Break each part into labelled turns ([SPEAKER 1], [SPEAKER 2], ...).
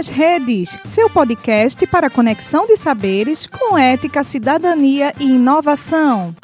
[SPEAKER 1] nas Redes, seu podcast para conexão de saberes com ética, cidadania e inovação.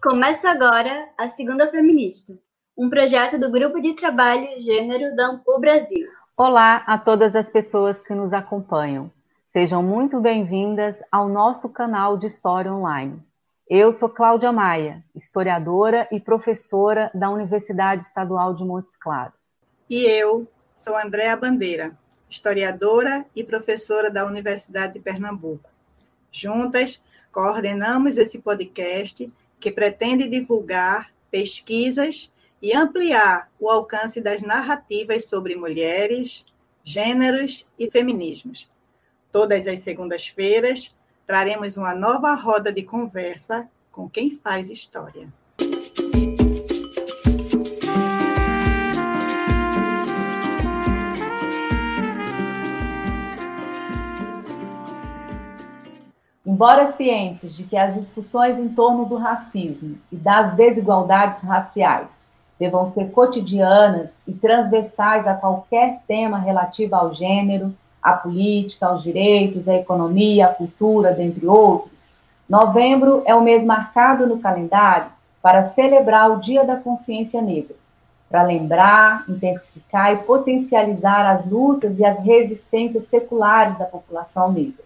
[SPEAKER 2] Começa agora a Segunda Feminista, um projeto do Grupo de Trabalho Gênero da Ampul Brasil.
[SPEAKER 3] Olá a todas as pessoas que nos acompanham. Sejam muito bem-vindas ao nosso canal de História Online. Eu sou Cláudia Maia, historiadora e professora da Universidade Estadual de Montes Claros.
[SPEAKER 4] E eu sou Andréa Bandeira, historiadora e professora da Universidade de Pernambuco. Juntas, coordenamos esse podcast que pretende divulgar pesquisas e ampliar o alcance das narrativas sobre mulheres, gêneros e feminismos. Todas as segundas-feiras traremos uma nova roda de conversa com quem faz história.
[SPEAKER 3] Embora cientes de que as discussões em torno do racismo e das desigualdades raciais devam ser cotidianas e transversais a qualquer tema relativo ao gênero, à política, aos direitos, à economia, à cultura, dentre outros, novembro é o mês marcado no calendário para celebrar o Dia da Consciência Negra, para lembrar, intensificar e potencializar as lutas e as resistências seculares da população negra.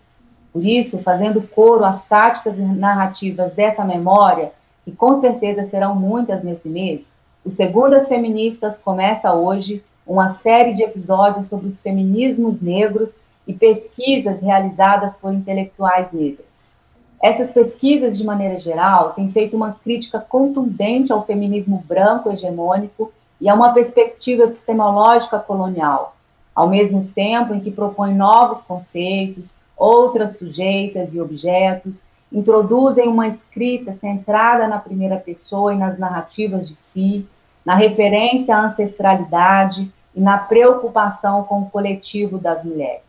[SPEAKER 3] Por isso, fazendo coro às táticas e narrativas dessa memória, que com certeza serão muitas nesse mês, o Segundas Feministas começa hoje uma série de episódios sobre os feminismos negros e pesquisas realizadas por intelectuais negras. Essas pesquisas, de maneira geral, têm feito uma crítica contundente ao feminismo branco hegemônico e a uma perspectiva epistemológica colonial, ao mesmo tempo em que propõem novos conceitos, outras sujeitas e objetos, introduzem uma escrita centrada na primeira pessoa e nas narrativas de si, na referência à ancestralidade e na preocupação com o coletivo das mulheres.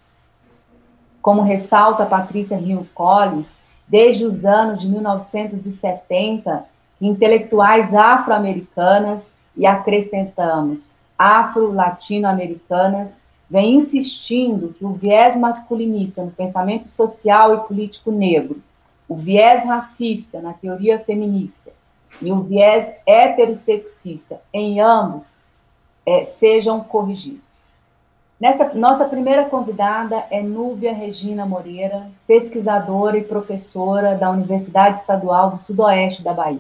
[SPEAKER 3] Como ressalta Patrícia Hill Collins, desde os anos de 1970, intelectuais afro-americanas e acrescentamos afro-latino-americanas vêm insistindo que o viés masculinista no pensamento social e político negro o viés racista na teoria feminista e o viés heterossexista em ambos é, sejam corrigidos. Nessa nossa primeira convidada é Núbia Regina Moreira, pesquisadora e professora da Universidade Estadual do Sudoeste da Bahia.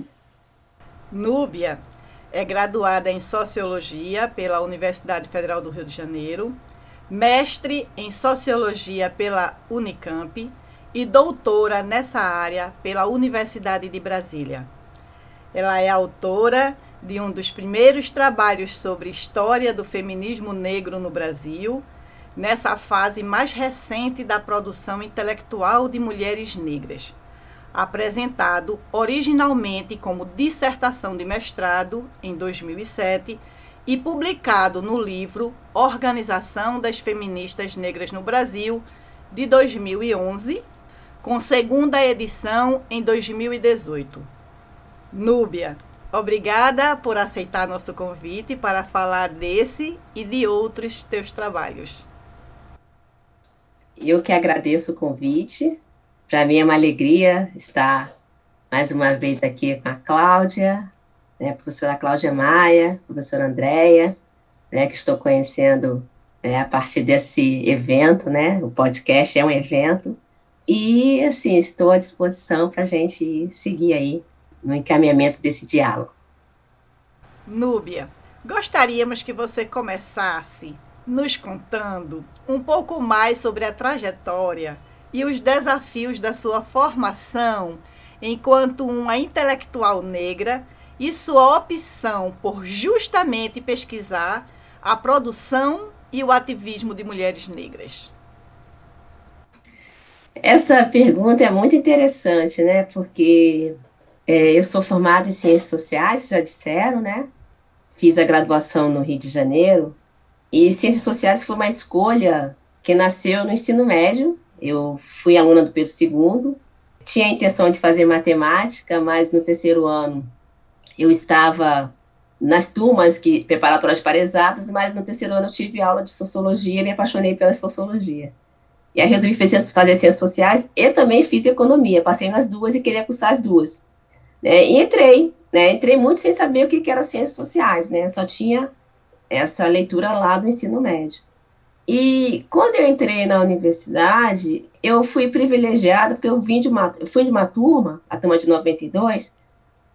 [SPEAKER 4] Núbia é graduada em Sociologia pela Universidade Federal do Rio de Janeiro, mestre em Sociologia pela Unicamp e doutora nessa área pela Universidade de Brasília. Ela é autora de um dos primeiros trabalhos sobre história do feminismo negro no Brasil, nessa fase mais recente da produção intelectual de mulheres negras, apresentado originalmente como dissertação de mestrado em 2007 e publicado no livro Organização das Feministas Negras no Brasil, de 2011, com segunda edição em 2018. Núbia, obrigada por aceitar nosso convite para falar desse e de outros teus trabalhos.
[SPEAKER 5] Eu que agradeço o convite. Para mim é uma alegria estar mais uma vez aqui com a Cláudia, né, professora Cláudia Maia, professora Andréia, né, que estou conhecendo né, a partir desse evento, né, o podcast é um evento, e, assim, estou à disposição para a gente seguir aí no encaminhamento desse diálogo.
[SPEAKER 4] Núbia, gostaríamos que você começasse nos contando um pouco mais sobre a trajetória e os desafios da sua formação enquanto uma intelectual negra e sua opção por justamente pesquisar a produção e o ativismo de mulheres negras.
[SPEAKER 5] Essa pergunta é muito interessante, né? Porque é, eu sou formada em Ciências Sociais, já disseram, né? Fiz a graduação no Rio de Janeiro. E Ciências Sociais foi uma escolha que nasceu no ensino médio. Eu fui aluna do Pedro II, tinha a intenção de fazer matemática, mas no terceiro ano eu estava nas turmas que preparatórias para exatas, mas no terceiro ano eu tive aula de sociologia e me apaixonei pela sociologia. E aí resolvi fazer, fazer ciências sociais e também fiz economia, passei nas duas e queria cursar as duas. Né? E entrei, né? Entrei muito sem saber o que, que eram ciências sociais, né? Só tinha essa leitura lá do ensino médio. E quando eu entrei na universidade, eu fui privilegiada porque eu vim de uma, fui de uma turma, a turma de 92,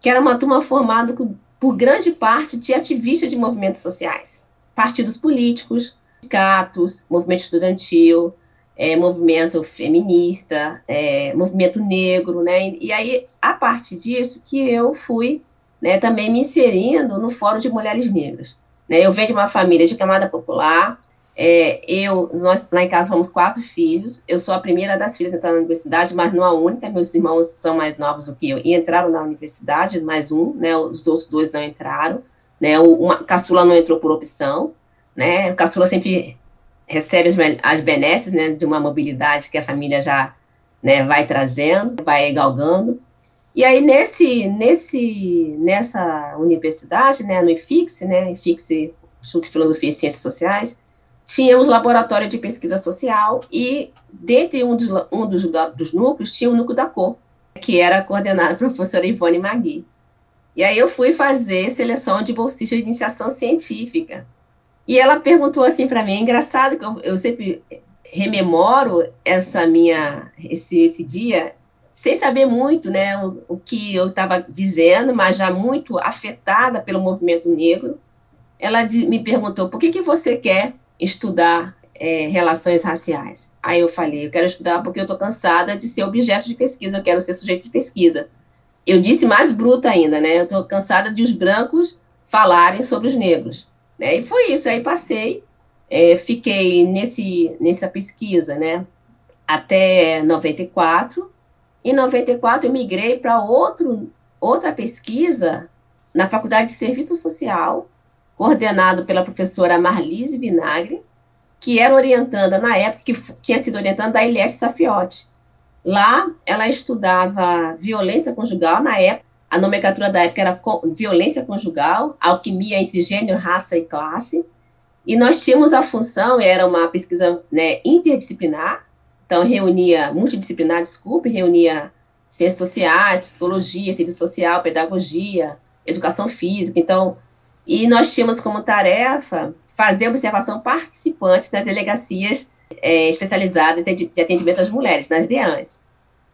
[SPEAKER 5] que era uma turma formada por grande parte de ativistas de movimentos sociais, partidos políticos, sindicatos, movimento estudantil, é, movimento feminista, é, movimento negro, né? E aí, a partir disso, que eu fui né, também me inserindo no Fórum de Mulheres Negras. Né? Eu venho de uma família de camada popular, é, eu, nós lá em casa somos quatro filhos, eu sou a primeira das filhas a entrar na universidade, mas não a única, meus irmãos são mais novos do que eu e entraram na universidade, mais um, né, os outros dois não entraram, né, o, uma, caçula não entrou por opção, né, o caçula sempre recebe as, benesses, né, de uma mobilidade que a família já, né, vai trazendo, vai galgando, e aí, nesse, nesse, nessa universidade, né, no IFIX, né, IFIX, Instituto de Filosofia e Ciências Sociais, tínhamos laboratório de pesquisa social e, dentre um dos, um dos, dos núcleos, tinha o núcleo da cor, que era coordenado pela professora Ivone Magui. E aí eu fui fazer seleção de bolsistas de iniciação científica. E ela perguntou assim para mim, é engraçado que eu, eu sempre rememoro essa minha esse, esse dia sem saber muito né, o, o que eu estava dizendo, mas já muito afetada pelo movimento negro, ela de, me perguntou: por que, que você quer estudar é, relações raciais? Aí eu falei: eu quero estudar porque eu estou cansada de ser objeto de pesquisa, eu quero ser sujeito de pesquisa. Eu disse mais bruta ainda, né? Eu estou cansada de os brancos falarem sobre os negros. Né? E foi isso. Aí passei, é, fiquei nesse, nessa pesquisa, né? Até 94 em 94, eu migrei para outra pesquisa na Faculdade de Serviço Social, coordenado pela professora Marlise Vinagre, que era orientanda na época, que tinha sido orientanda da Eliette Safiotti. Lá, ela estudava violência conjugal, na época, a nomenclatura da época era violência conjugal, alquimia entre gênero, raça e classe, e nós tínhamos a função, era uma pesquisa né, interdisciplinar, então, reunia, multidisciplinar, desculpe, reunia ciências sociais, psicologia, serviço social, pedagogia, educação física. Então, e nós tínhamos como tarefa fazer observação participante nas delegacias é, especializadas de atendimento às mulheres, nas DEANs.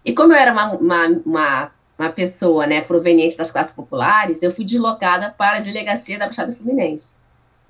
[SPEAKER 5] E como eu era uma, uma, uma, uma, pessoa né, proveniente das classes populares, eu fui deslocada para a delegacia da Baixada Fluminense.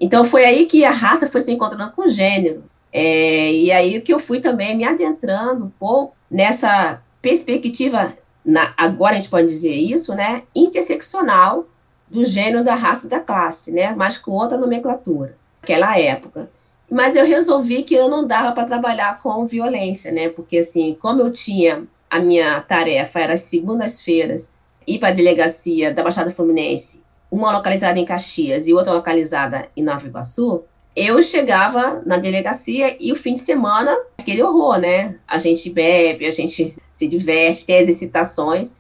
[SPEAKER 5] Então, foi aí que a raça foi se encontrando com o gênero. É, e aí que eu fui também me adentrando um pouco nessa perspectiva, na, agora a gente pode dizer isso, né, interseccional do gênero, da raça e da classe, né, mas com outra nomenclatura, naquela época. Mas eu resolvi que eu não dava para trabalhar com violência, né, porque assim, como eu tinha, a minha tarefa era segundas-feiras ir para a delegacia da Baixada Fluminense, uma localizada em Caxias e outra localizada em Nova Iguaçu, eu chegava na delegacia e o fim de semana, aquele horror, né? A gente bebe, a gente se diverte, tem excitações,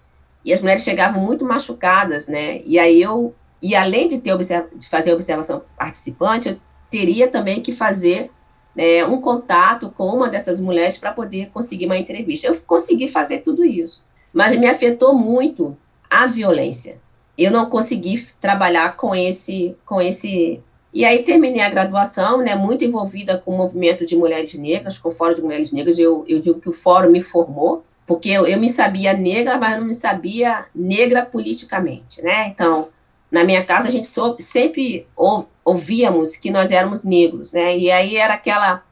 [SPEAKER 5] e as mulheres chegavam muito machucadas, né? E aí eu, e além de, ter de fazer observação participante, eu teria também que fazer né, um contato com uma dessas mulheres para poder conseguir uma entrevista. Eu consegui fazer tudo isso, mas me afetou muito a violência. Eu não consegui trabalhar com esse, com esse e aí terminei a graduação, né, muito envolvida com o movimento de mulheres negras, com o Fórum de Mulheres Negras. Eu, eu digo que o Fórum me formou, porque eu, eu me sabia negra, mas não me sabia negra politicamente, né? Então, na minha casa a gente soube, sempre ou, ouvíamos que nós éramos negros, né? E aí era aquela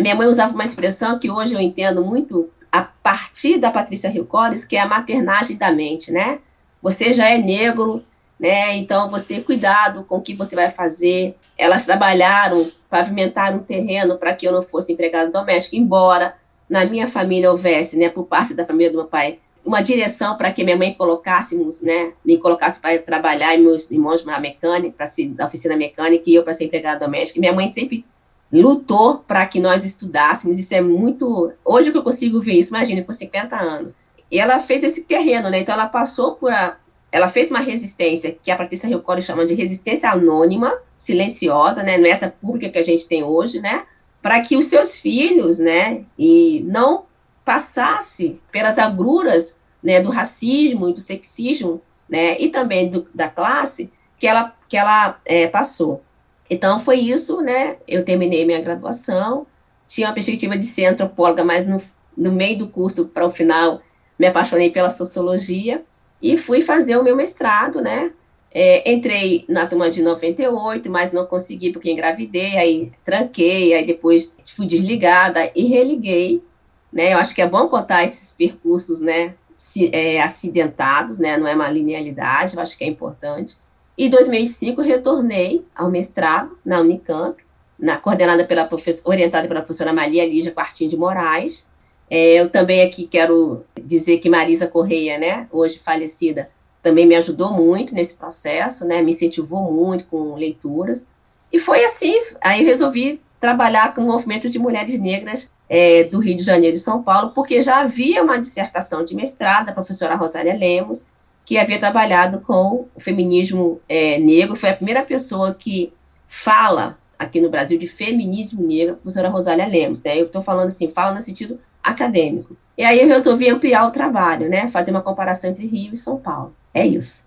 [SPEAKER 5] minha mãe usava uma expressão que hoje eu entendo muito a partir da Patrícia Rilcores, que é a maternagem da mente, né? Você já é negro, né? Então, você cuidado com o que você vai fazer. Elas trabalharam, pavimentaram um terreno para que eu não fosse empregada doméstica, embora na minha família houvesse, né, por parte da família do meu pai, uma direção para que minha mãe colocássemos, né, me colocasse para trabalhar e meus irmãos na mecânica, para ser da oficina mecânica e eu para ser empregada doméstica. E minha mãe sempre lutou para que nós estudássemos. Isso é muito. Hoje que eu consigo ver isso, imagina, com 50 anos. E ela fez esse terreno, né? Então ela passou por. A, ela fez uma resistência que a Patrícia Riccoli chama de resistência anônima, silenciosa, né? Não é essa pública que a gente tem hoje, né? Para que os seus filhos, né? E não passasse pelas agruras né, do racismo e do sexismo, né? E também do, da classe que ela, que ela é, passou. Então, foi isso, né? Eu terminei minha graduação, tinha a perspectiva de ser antropóloga, mas no, no meio do curso, para o final, me apaixonei pela sociologia e fui fazer o meu mestrado, né? É, entrei na turma de 98, mas não consegui porque engravidei, aí tranquei, aí depois fui desligada e religuei, né? Eu acho que é bom contar esses percursos, né? Se, é, acidentados, né? Não é uma linealidade, eu acho que é importante. Em 2005, retornei ao mestrado na Unicamp, na, coordenada pela professora, orientada pela professora Maria Lígia Quartinho de Moraes. É, eu também aqui quero dizer que Marisa Correia, né, hoje falecida, também me ajudou muito nesse processo, né, me incentivou muito com leituras. E foi assim, aí eu resolvi trabalhar com o movimento de mulheres negras é, do Rio de Janeiro e São Paulo, porque já havia uma dissertação de mestrado da professora Rosália Lemos, que havia trabalhado com o feminismo é, negro, foi a primeira pessoa que fala aqui no Brasil de feminismo negro, a professora Rosália Lemos, né? Eu estou falando assim, fala no sentido acadêmico. E aí eu resolvi ampliar o trabalho, né? Fazer uma comparação entre Rio e São Paulo. É isso.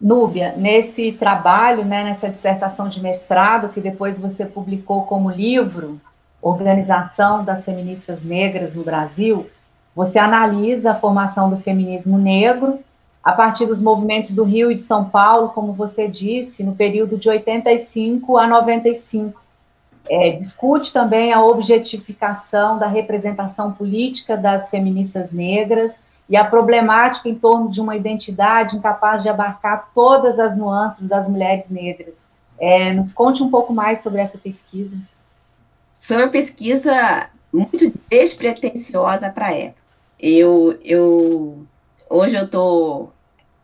[SPEAKER 3] Núbia, nesse trabalho, né, nessa dissertação de mestrado que depois você publicou como livro, Organização das Feministas Negras no Brasil, você analisa a formação do feminismo negro a partir dos movimentos do Rio e de São Paulo, como você disse, no período de 85 a 95. É, discute também a objetificação da representação política das feministas negras e a problemática em torno de uma identidade incapaz de abarcar todas as nuances das mulheres negras. É, nos conte um pouco mais sobre essa pesquisa.
[SPEAKER 5] Foi uma pesquisa muito despretensiosa para a época. Eu, eu, hoje eu estou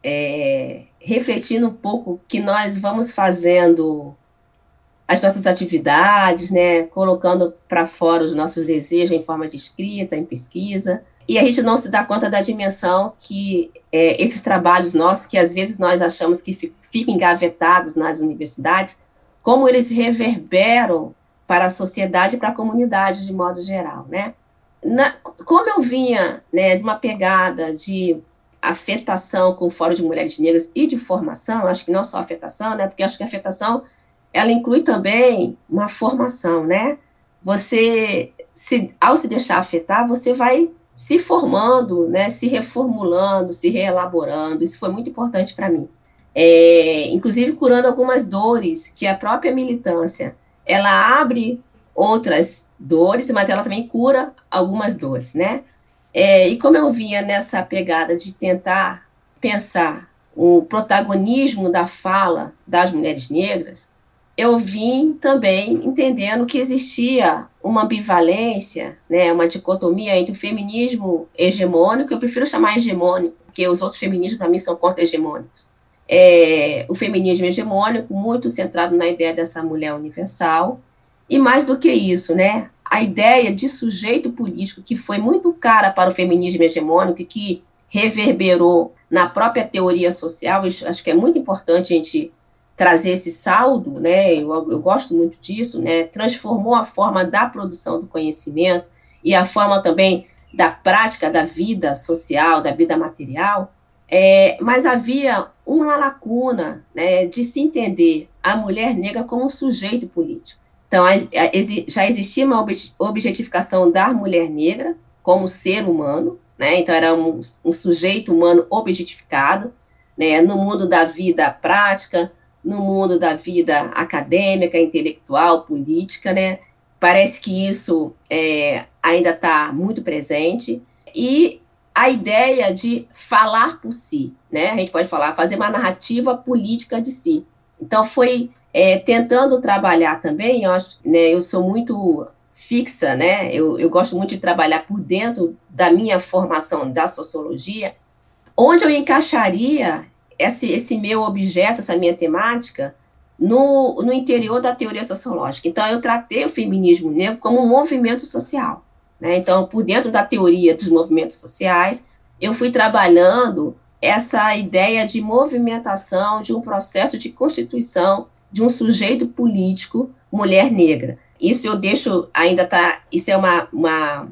[SPEAKER 5] é, refletindo um pouco que nós vamos fazendo as nossas atividades, né, colocando para fora os nossos desejos em forma de escrita, em pesquisa, e a gente não se dá conta da dimensão que é, esses trabalhos nossos, que às vezes nós achamos que ficam engavetados nas universidades, como eles reverberam para a sociedade e para a comunidade de modo geral, né? Na, como eu vinha né, de uma pegada de afetação com o Fórum de Mulheres Negras e de formação, acho que não só afetação, né, porque acho que afetação, ela inclui também uma formação, né, você, se, ao se deixar afetar, você vai se formando, né, se reformulando, se reelaborando, isso foi muito importante para mim. É, inclusive curando algumas dores que a própria militância, ela abre outras dores, mas ela também cura algumas dores, né, é, e como eu vinha nessa pegada de tentar pensar o protagonismo da fala das mulheres negras, eu vim também entendendo que existia uma ambivalência, né, uma dicotomia entre o feminismo hegemônico, eu prefiro chamar hegemônico, porque os outros feminismos, para mim, são contra-hegemônicos. É, o feminismo hegemônico, muito centrado na ideia dessa mulher universal, e mais do que isso, né, a ideia de sujeito político que foi muito cara para o feminismo hegemônico e que reverberou na própria teoria social, acho que é muito importante a gente trazer esse saldo, né, eu, eu gosto muito disso, né, transformou a forma da produção do conhecimento e a forma também da prática da vida social, da vida material, é, mas havia uma lacuna né, de se entender a mulher negra como um sujeito político. Então, já existia uma objetificação da mulher negra como ser humano, né? Então, era um, um sujeito humano objetificado, né? No mundo da vida prática, no mundo da vida acadêmica, intelectual, política, né? Parece que isso é, ainda está muito presente. E a ideia de falar por si, né? A gente pode falar, fazer uma narrativa política de si. Então, foi é, tentando trabalhar também, eu, acho, né, eu sou muito fixa, né, eu, eu gosto muito de trabalhar por dentro da minha formação da sociologia, onde eu encaixaria esse, esse meu objeto, essa minha temática, no, no interior da teoria sociológica. Então, eu tratei o feminismo negro como um movimento social. Né? Então, por dentro da teoria dos movimentos sociais, eu fui trabalhando essa ideia de movimentação de um processo de constituição de um sujeito político mulher negra. Isso eu deixo, ainda tá, isso é uma, uma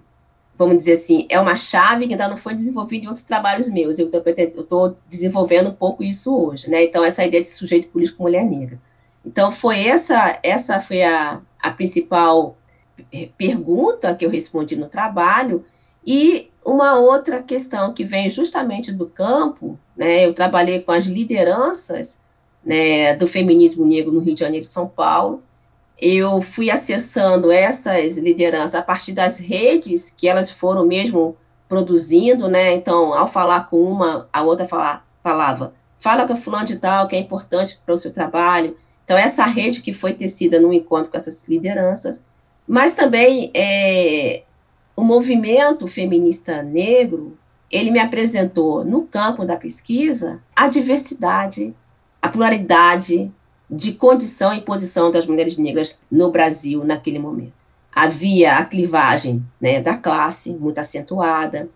[SPEAKER 5] vamos dizer assim, é uma chave que ainda não foi desenvolvida em outros trabalhos meus. Eu estou desenvolvendo um pouco isso hoje, né? Então, essa ideia de sujeito político mulher negra. Então, foi essa, essa foi a, a principal pergunta que eu respondi no trabalho, e uma outra questão que vem justamente do campo, né? Eu trabalhei com as lideranças né, do feminismo negro no Rio de Janeiro e São Paulo, eu fui acessando essas lideranças a partir das redes que elas foram mesmo produzindo, né? Então, ao falar com uma, a outra falar, falava, fala com a fulano de tal, que é importante para o seu trabalho. Então, essa rede que foi tecida no encontro com essas lideranças, mas também é, o movimento feminista negro, ele me apresentou no campo da pesquisa a diversidade, a pluralidade, de condição e posição das mulheres negras no Brasil naquele momento. Havia a clivagem né, da classe muito acentuada,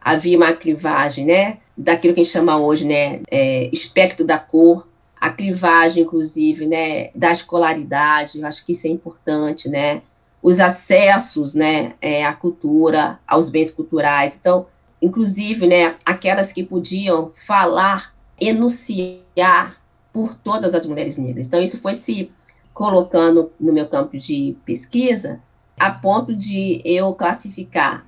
[SPEAKER 5] havia uma clivagem né, daquilo que a gente chama hoje né, é, espectro da cor, a clivagem, inclusive, né, da escolaridade, eu acho que isso é importante, né, os acessos né, é, à cultura, aos bens culturais. Então, inclusive, né, aquelas que podiam falar, enunciar por todas as mulheres negras. Então, isso foi se colocando no meu campo de pesquisa, a ponto de eu classificar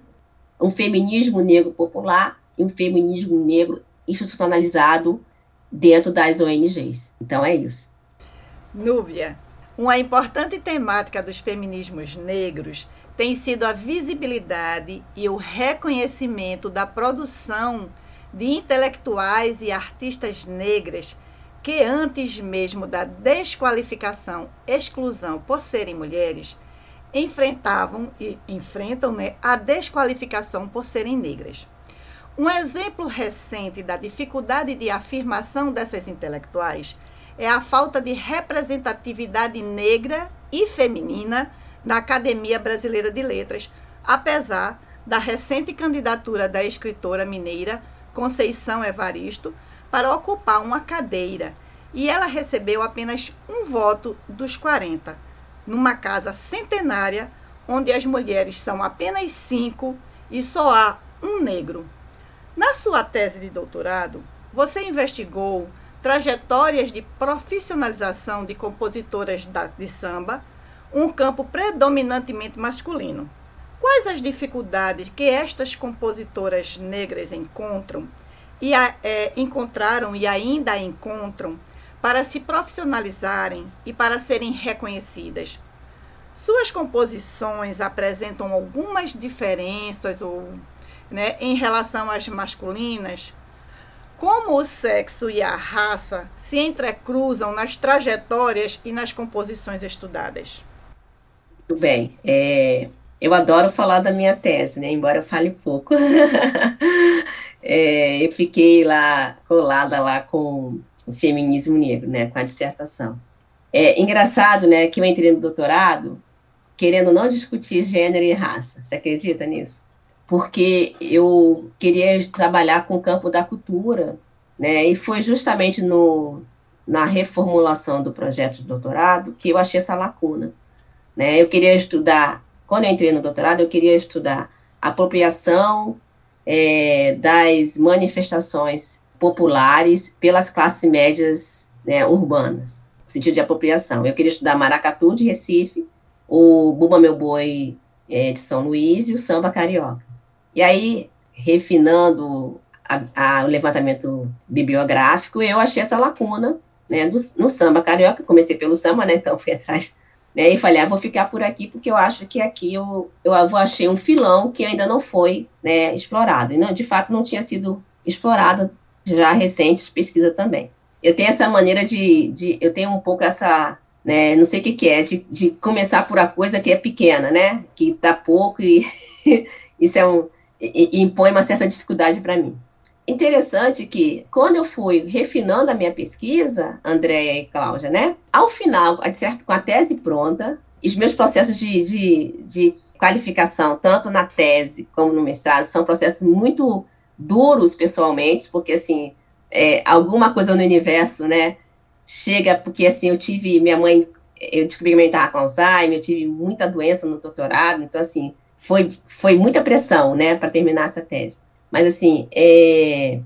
[SPEAKER 5] um feminismo negro popular e um feminismo negro institucionalizado dentro das ONGs. Então, é isso.
[SPEAKER 4] Núbia, uma importante temática dos feminismos negros tem sido a visibilidade e o reconhecimento da produção de intelectuais e artistas negras que antes mesmo da desqualificação, exclusão por serem mulheres, enfrentavam e enfrentam né, a desqualificação por serem negras. Um exemplo recente da dificuldade de afirmação dessas intelectuais é a falta de representatividade negra e feminina na Academia Brasileira de Letras, apesar da recente candidatura da escritora mineira Conceição Evaristo para ocupar uma cadeira e ela recebeu apenas um voto dos 40, numa casa centenária onde as mulheres são apenas cinco e só há um negro. Na sua tese de doutorado, você investigou trajetórias de profissionalização de compositoras de samba, um campo predominantemente masculino. Quais as dificuldades que estas compositoras negras encontram e é, encontraram e ainda encontram para se profissionalizarem e para serem reconhecidas. Suas composições apresentam algumas diferenças ou, né, em relação às masculinas. Como o sexo e a raça se entrecruzam nas trajetórias e nas composições estudadas?
[SPEAKER 5] Muito bem. É, eu adoro falar da minha tese, né? embora eu fale pouco. é, eu fiquei lá colada lá com o feminismo negro, né, com a dissertação. É engraçado, né, que eu entrei no doutorado querendo não discutir gênero e raça. Você acredita nisso? Porque eu queria trabalhar com o campo da cultura, né, e foi justamente no, na reformulação do projeto de doutorado que eu achei essa lacuna. Né? Eu queria estudar, quando eu entrei no doutorado, eu queria estudar apropriação é, das manifestações populares pelas classes médias né, urbanas, no sentido de apropriação. Eu queria estudar maracatu de Recife, o Buba Meu Boi é, de São Luís e o samba carioca. E aí, refinando a, a, o levantamento bibliográfico, eu achei essa lacuna né, do, no samba carioca, comecei pelo samba, né, então fui atrás, né, e falei, ah, vou ficar por aqui, porque eu acho que aqui eu, eu achei um filão que ainda não foi né, explorado, e não, de fato não tinha sido explorado já recentes pesquisa também. Eu tenho essa maneira de, de eu tenho um pouco essa, né, não sei o que, que é, de, de começar por a coisa que é pequena, né, que dá pouco e isso é um, e, e impõe uma certa dificuldade para mim. interessante que, quando eu fui refinando a minha pesquisa, Andréia e Cláudia, né? Ao final, certo, com a tese pronta, os meus processos de, de, de qualificação, tanto na tese como no mestrado, são processos muito duros pessoalmente, porque, assim, é, alguma coisa no universo, né, chega, porque, assim, eu tive, minha mãe, eu descobri que minha mãe estava com Alzheimer, eu tive muita doença no doutorado, então, assim, foi, foi muita pressão, né, para terminar essa tese. Mas, assim, é,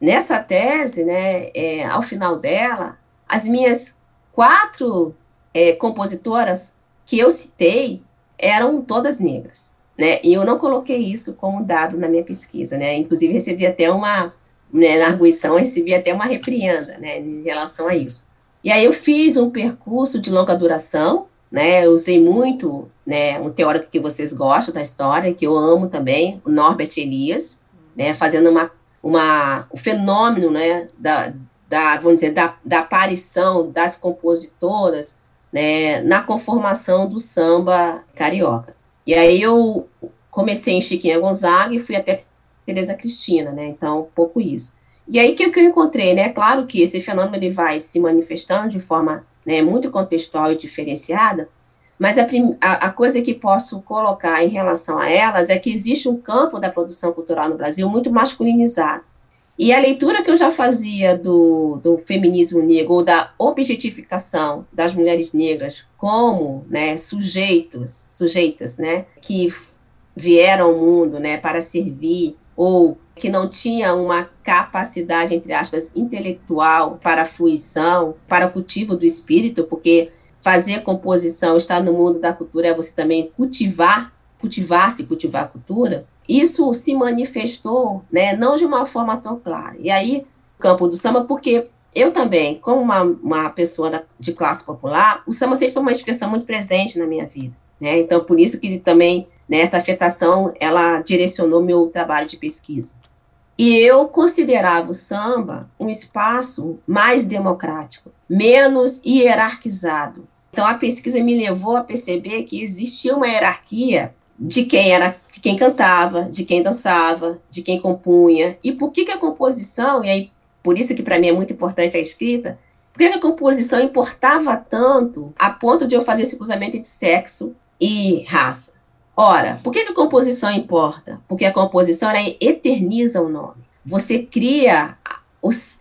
[SPEAKER 5] nessa tese, né, é, ao final dela, as minhas quatro é, compositoras que eu citei eram todas negras, né, e eu não coloquei isso como dado na minha pesquisa, né, inclusive recebi até uma, né, na arguição, recebi até uma repreenda, né, em relação a isso. E aí eu fiz um percurso de longa duração, né, eu usei muito, né, um teórico que vocês gostam da história, que eu amo também, o Norbert Elias, né, fazendo uma, uma, o fenômeno, né, da, da, vamos dizer, da, da aparição das compositoras, né, na conformação do samba carioca. E aí eu comecei em Chiquinha Gonzaga e fui até Teresa Cristina, né, então, um pouco isso. E aí, que, que eu encontrei, né, claro que esse fenômeno ele vai se manifestando de forma né, muito contextual e diferenciada, mas a, a, a, coisa que posso colocar em relação a elas é que existe um campo da produção cultural no Brasil muito masculinizado. E a leitura que eu já fazia do, do feminismo negro, ou da objetificação das mulheres negras como né, sujeitos, sujeitas, né, que vieram ao mundo né, para servir, ou que não tinha uma capacidade, entre aspas, intelectual para a fruição, para o cultivo do espírito, porque fazer composição, estar no mundo da cultura é você também cultivar, cultivar-se, cultivar a cultura. Isso se manifestou, né, não de uma forma tão clara. E aí, campo do samba, porque eu também, como uma, uma pessoa da, de classe popular, o samba sempre foi uma expressão muito presente na minha vida. Né? Então, por isso que também né, essa afetação, ela direcionou meu trabalho de pesquisa. E eu considerava o samba um espaço mais democrático, menos hierarquizado. Então a pesquisa me levou a perceber que existia uma hierarquia de quem era, de quem cantava, de quem dançava, de quem compunha. E por que, que a composição, e aí por isso que para mim é muito importante a escrita, por que, que a composição importava tanto a ponto de eu fazer esse cruzamento entre sexo e raça? Ora, por que, a composição importa? Porque a composição eterniza o nome. Você cria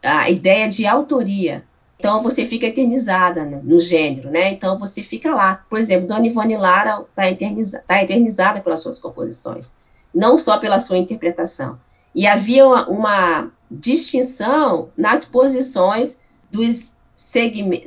[SPEAKER 5] a ideia de autoria. Então, você fica eternizada né, no gênero, né? Então, você fica lá. Por exemplo, Dona Ivone Lara está eterniza, tá eternizada pelas suas composições, não só pela sua interpretação. E havia uma, uma distinção nas posições dos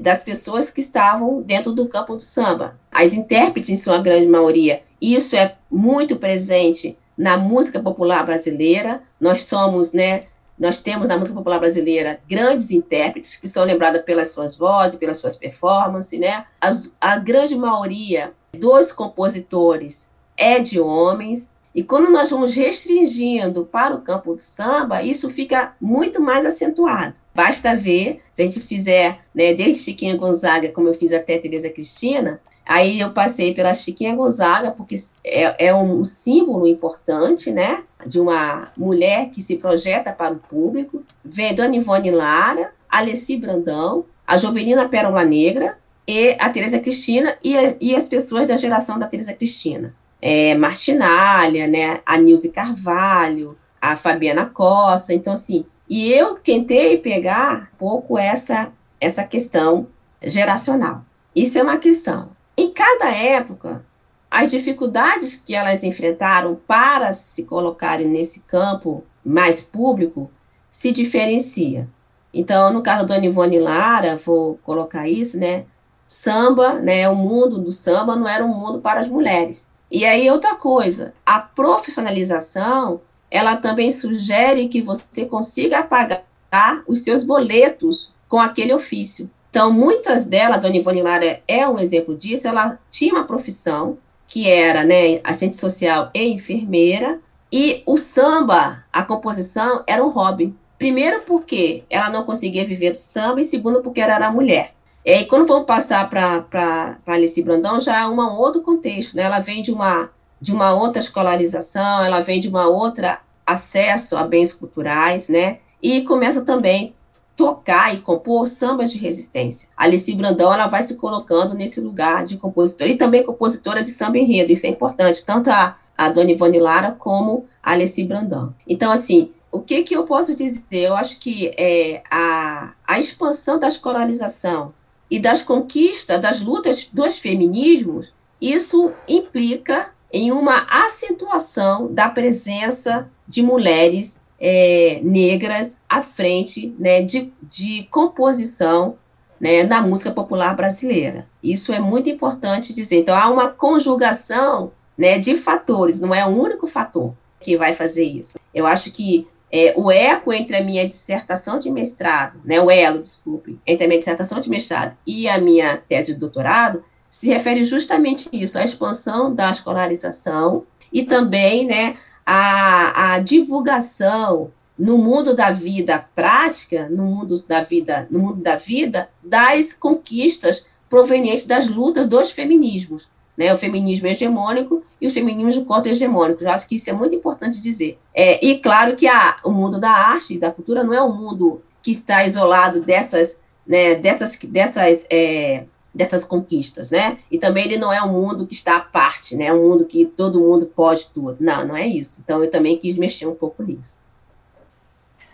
[SPEAKER 5] das pessoas que estavam dentro do campo do samba. As intérpretes, em sua grande maioria, isso é muito presente na música popular brasileira. Nós somos, né, nós temos na música popular brasileira grandes intérpretes que são lembradas pelas suas vozes, pelas suas performances, né? As, a grande maioria dos compositores é de homens, e quando nós vamos restringindo para o campo do samba, isso fica muito mais acentuado. Basta ver, se a gente fizer, né, desde Chiquinha Gonzaga, como eu fiz até Tereza Cristina, aí eu passei pela Chiquinha Gonzaga, porque é, é um símbolo importante, né, de uma mulher que se projeta para o público. Vem Dona Ivone Lara, Alessi Brandão, a Jovelina Pérola Negra, e a Tereza Cristina e, e as pessoas da geração da Tereza Cristina é, Martinalha, né, a Nilce Carvalho, a Fabiana Costa, então assim, e eu tentei pegar um pouco essa, essa questão geracional. Isso é uma questão. Em cada época, as dificuldades que elas enfrentaram para se colocarem nesse campo mais público se diferencia. Então, no caso da Dona Ivone Lara, vou colocar isso, né? Samba, né? O mundo do samba não era um mundo para as mulheres. E aí, outra coisa, a profissionalização, ela também sugere que você consiga pagar os seus boletos com aquele ofício. Então, muitas delas, a Dona Ivone Lara é um exemplo disso, ela tinha uma profissão, que era né, assistente social e enfermeira, e o samba, a composição, era um hobby. Primeiro porque ela não conseguia viver do samba, e segundo porque ela era mulher. E quando vamos passar para Alice Brandão, já é um outro contexto, né? Ela vem de uma, de uma outra escolarização, ela vem de uma outra acesso a bens culturais, né? E começa também tocar e compor sambas de resistência. Alice Brandão ela vai se colocando nesse lugar de compositora e também compositora de samba enredo, isso é importante, tanto a, a Dona Ivone Lara como a Alice Brandão. Então, assim, o que, que eu posso dizer? Eu acho que é, a, a expansão da escolarização e das conquistas, das lutas dos feminismos, isso implica em uma acentuação da presença de mulheres é, negras à frente né, de, de composição né, na música popular brasileira. Isso é muito importante dizer. Então, há uma conjugação né, de fatores, não é o único fator que vai fazer isso. Eu acho que é, o eco entre a minha dissertação de mestrado, né, o elo, desculpe, entre a minha dissertação de mestrado e a minha tese de doutorado, se refere justamente a isso, a expansão da escolarização e também, né, a, a divulgação no mundo da vida prática, no mundo da vida, no mundo da vida, das conquistas provenientes das lutas dos feminismos, né, o feminismo hegemônico e os feminismos contra-hegemônicos. Eu acho que isso é muito importante dizer. É, e claro que a, o mundo da arte e da cultura não é um mundo que está isolado dessas, né, dessas, dessas é, dessas conquistas, né? E também ele não é um mundo que está à parte, né? É um mundo que todo mundo pode tudo. Não, não é isso. Então eu também quis mexer um pouco nisso.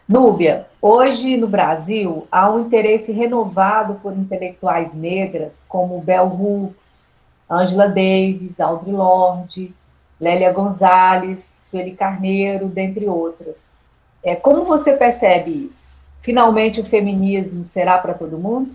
[SPEAKER 3] Núbia, hoje no Brasil há um interesse renovado por intelectuais negras como Bell Hooks, Angela Davis, Audre Lorde, Lélia Gonzalez, Sueli Carneiro, dentre outras. É, como você percebe isso? Finalmente o feminismo será para todo mundo?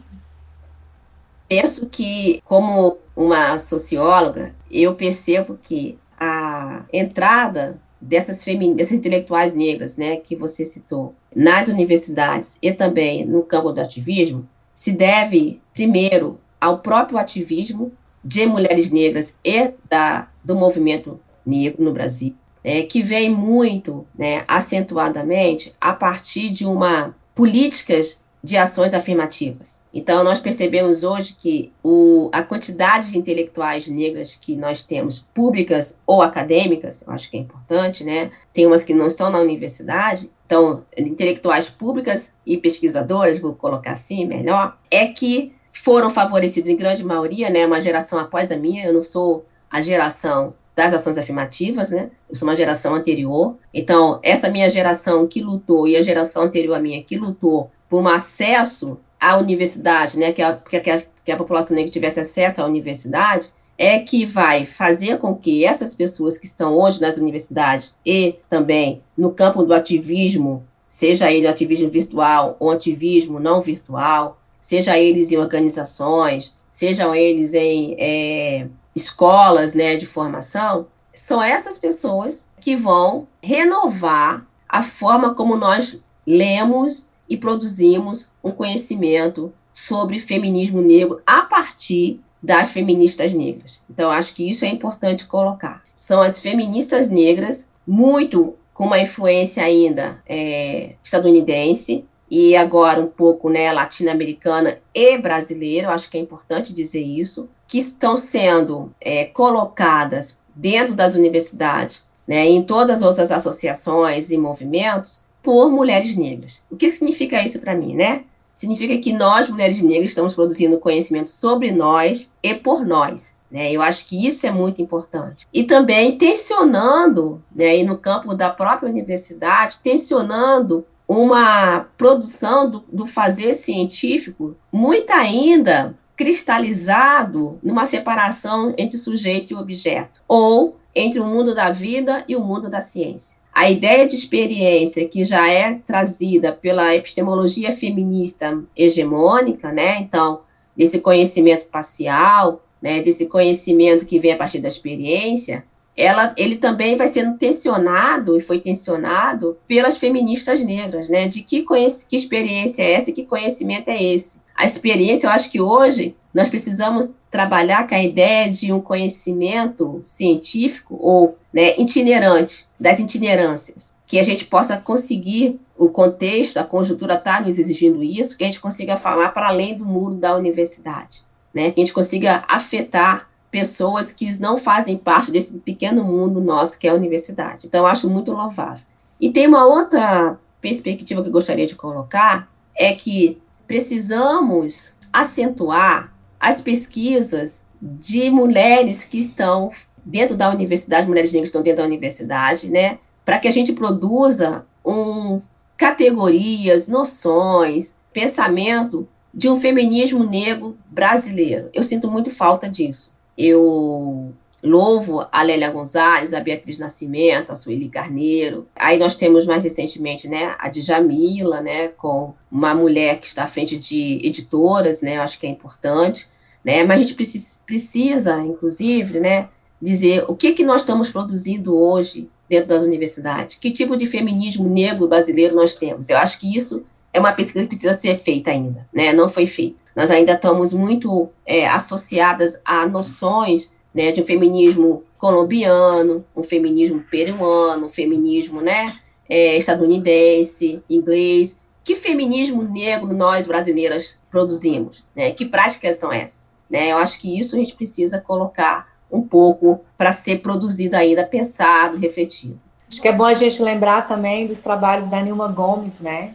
[SPEAKER 5] Penso que, como uma socióloga, eu percebo que a entrada dessas, dessas intelectuais negras, né, que você citou, nas universidades e também no campo do ativismo, se deve, primeiro, ao próprio ativismo de mulheres negras e da, do movimento negro no Brasil, né, que vem muito né, acentuadamente a partir de uma políticas de ações afirmativas. Então, nós percebemos hoje que o, a quantidade de intelectuais negras que nós temos, públicas ou acadêmicas, eu acho que é importante, né? Tem umas que não estão na universidade, então, intelectuais públicas e pesquisadoras, vou colocar assim melhor, é que foram favorecidos em grande maioria, né? Uma geração após a minha, eu não sou a geração das ações afirmativas, né? Eu sou uma geração anterior. Então, essa minha geração que lutou e a geração anterior à minha que lutou por um acesso à universidade, né, que a, que a, que a população negra tivesse acesso à universidade, é que vai fazer com que essas pessoas que estão hoje nas universidades e também no campo do ativismo, seja ele ativismo virtual ou ativismo não virtual, seja eles em organizações, sejam eles em é, escolas né, de formação, são essas pessoas que vão renovar a forma como nós lemos e produzimos um conhecimento sobre feminismo negro a partir das feministas negras. Então, acho que isso é importante colocar. São as feministas negras, muito com uma influência ainda é, estadunidense, e agora um pouco né, latino-americana e brasileira, acho que é importante dizer isso, que estão sendo é, colocadas dentro das universidades, né, em todas as outras associações e movimentos, por mulheres negras. O que significa isso para mim, né? Significa que nós, mulheres negras, estamos produzindo conhecimento sobre nós e por nós. Né? Eu acho que isso é muito importante. E também tensionando, né, e no campo da própria universidade, tensionando uma produção do, do fazer científico muito ainda cristalizado numa separação entre sujeito e objeto, ou entre o mundo da vida e o mundo da ciência. A ideia de experiência que já é trazida pela epistemologia feminista hegemônica, né? Então, desse conhecimento parcial, né, desse conhecimento que vem a partir da experiência, ela, ele também vai sendo tensionado e foi tensionado pelas feministas negras, né? De que, que experiência é essa e que conhecimento é esse? A experiência, eu acho que hoje nós precisamos trabalhar com a ideia de um conhecimento científico ou né, itinerante, das itinerâncias, que a gente possa conseguir o contexto, a conjuntura está nos exigindo isso, que a gente consiga falar para além do muro da universidade, né, que a gente consiga afetar pessoas que não fazem parte desse pequeno mundo nosso que é a universidade. Então, acho muito louvável. E tem uma outra perspectiva que eu gostaria de colocar, é que precisamos acentuar as pesquisas de mulheres que estão dentro da universidade, mulheres negras estão dentro da universidade, né, para que a gente produza um, categorias, noções, pensamento de um feminismo negro brasileiro. Eu sinto muito falta disso. Eu louvo a Lélia Gonzalez, a Beatriz Nascimento, a Sueli Carneiro. Aí nós temos mais recentemente, né, a Djamila, né, com uma mulher que está à frente de editoras, né, eu acho que é importante, né, mas a gente precisa, precisa inclusive, né, dizer o que que nós estamos produzindo hoje dentro das universidades, que tipo de feminismo negro brasileiro nós temos. Eu acho que isso é uma pesquisa que precisa ser feita ainda, né, não foi feita. Nós ainda estamos muito é, associadas a noções né, de um feminismo colombiano, um feminismo peruano, um feminismo né, é, estadunidense, inglês. Que feminismo negro nós brasileiras produzimos? Né? Que práticas são essas? Né? Eu acho que isso a gente precisa colocar um pouco para ser produzido ainda, pensado, refletido.
[SPEAKER 3] Acho que é bom a gente lembrar também dos trabalhos da Nilma Gomes, né?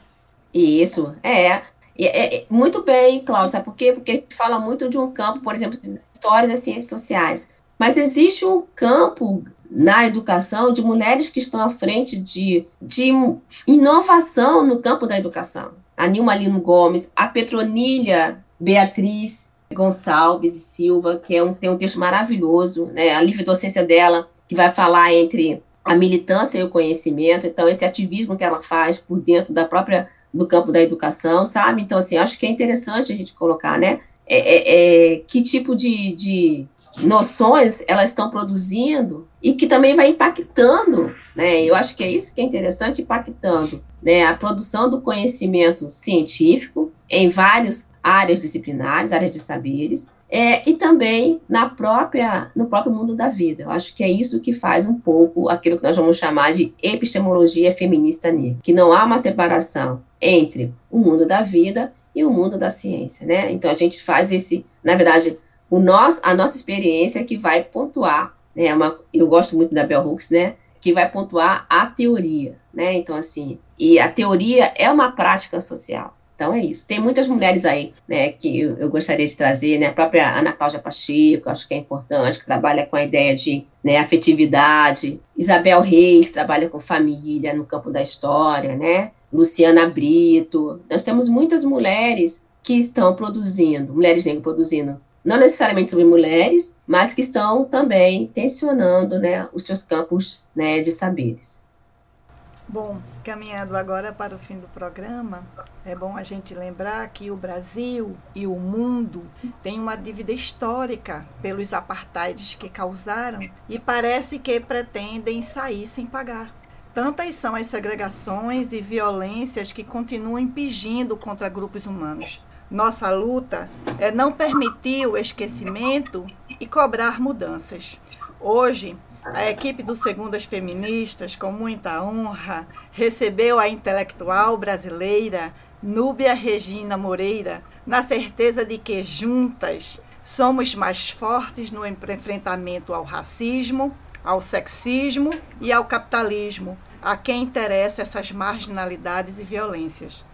[SPEAKER 5] Isso, é. É, é, muito bem, Cláudia, sabe por quê? Porque fala muito de um campo, por exemplo, história das ciências sociais. Mas existe um campo na educação de mulheres que estão à frente de, de inovação no campo da educação. A Nilma Lino Gomes, a Petronilha Beatriz Gonçalves e Silva, que é um, tem um texto maravilhoso, né? a livre docência dela, que vai falar entre a militância e o conhecimento, então esse ativismo que ela faz por dentro da própria do campo da educação, sabe? Então, assim, acho que é interessante a gente colocar, né? é, é, é, que tipo de, de noções elas estão produzindo e que também vai impactando, né? Eu acho que é isso que é interessante, impactando, né? A produção do conhecimento científico em várias áreas disciplinares, áreas de saberes, é, e também na própria, no próprio mundo da vida. Eu acho que é isso que faz um pouco aquilo que nós vamos chamar de epistemologia feminista negra, que não há uma separação entre o mundo da vida e o mundo da ciência, né? Então a gente faz esse, na verdade, o nosso, a nossa experiência que vai pontuar, né? É uma, eu gosto muito da Bell Hooks, né? Que vai pontuar a teoria, né? Então assim, e a teoria é uma prática social. Então é isso. Tem muitas mulheres aí, né, que eu, gostaria de trazer, né, a própria Ana Cláudia Pacheco, acho que é importante, que trabalha com a ideia de né, afetividade. Isabel Reis trabalha com família no campo da história, né? Luciana Brito. Nós temos muitas mulheres que estão produzindo, mulheres negras produzindo, não necessariamente sobre mulheres, mas que estão também tensionando né, os seus campos né, de saberes.
[SPEAKER 4] Bom, caminhando agora para o fim do programa, é bom a gente lembrar que o Brasil e o mundo têm uma dívida histórica pelos apartheids que causaram e parece que pretendem sair sem pagar. Tantas são as segregações e violências que continuam impingindo contra grupos humanos. Nossa luta é não permitir o esquecimento e cobrar mudanças. Hoje, a equipe do Segundas Feministas, com muita honra, recebeu a intelectual brasileira Núbia Regina Moreira, na certeza de que juntas somos mais fortes no enfrentamento ao racismo, ao sexismo e ao capitalismo, a quem interessa essas marginalidades e violências.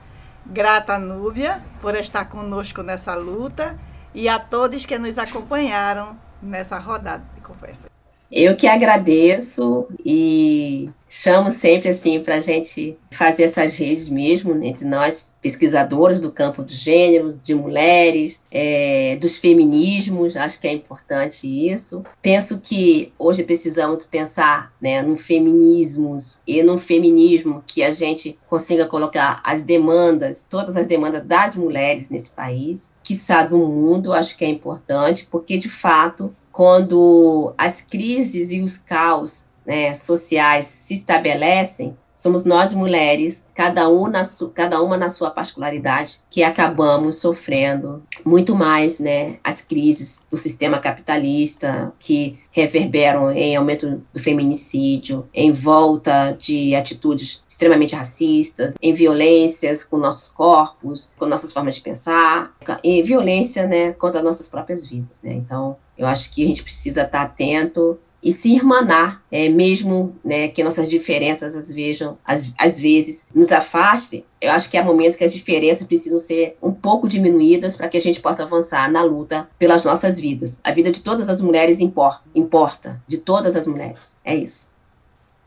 [SPEAKER 4] Grata Núbia por estar conosco nessa luta e a todos que nos acompanharam nessa rodada de conversa.
[SPEAKER 5] Eu que agradeço e chamo sempre assim para a gente fazer essas redes mesmo entre nós, pesquisadoras do campo do gênero, de mulheres, é, dos feminismos, acho que é importante isso. Penso que hoje precisamos pensar né, no feminismos e no feminismo que a gente consiga colocar as demandas, todas as demandas das mulheres nesse país, que do mundo, acho que é importante, porque de fato quando as crises e os caos né, sociais se estabelecem, somos nós mulheres, cada, um na cada uma na sua particularidade, que acabamos sofrendo muito mais né, as crises do sistema capitalista, que reverberam em aumento do feminicídio, em volta de atitudes extremamente racistas, em violências com nossos corpos, com nossas formas de pensar, e violência né, contra nossas próprias vidas. Né? Então, eu acho que a gente precisa estar atento e se irmanar, é, mesmo né, que nossas diferenças às, vejam, às, às vezes nos afastem. Eu acho que há momentos que as diferenças precisam ser um pouco diminuídas para que a gente possa avançar na luta pelas nossas vidas. A vida de todas as mulheres importa, importa de todas as mulheres. É isso.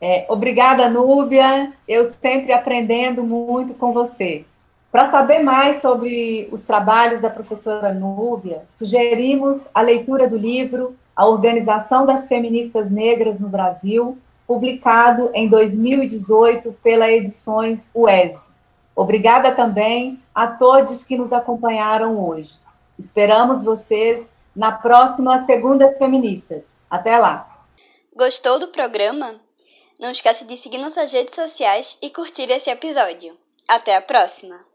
[SPEAKER 3] É, obrigada, Núbia. Eu sempre aprendendo muito com você. Para saber mais sobre os trabalhos da professora Núbia, sugerimos a leitura do livro A Organização das Feministas Negras no Brasil, publicado em 2018 pela Edições UESB. Obrigada também a todos que nos acompanharam hoje. Esperamos vocês na próxima Segundas Feministas. Até lá!
[SPEAKER 6] Gostou do programa? Não esqueça de seguir nossas redes sociais e curtir esse episódio. Até a próxima!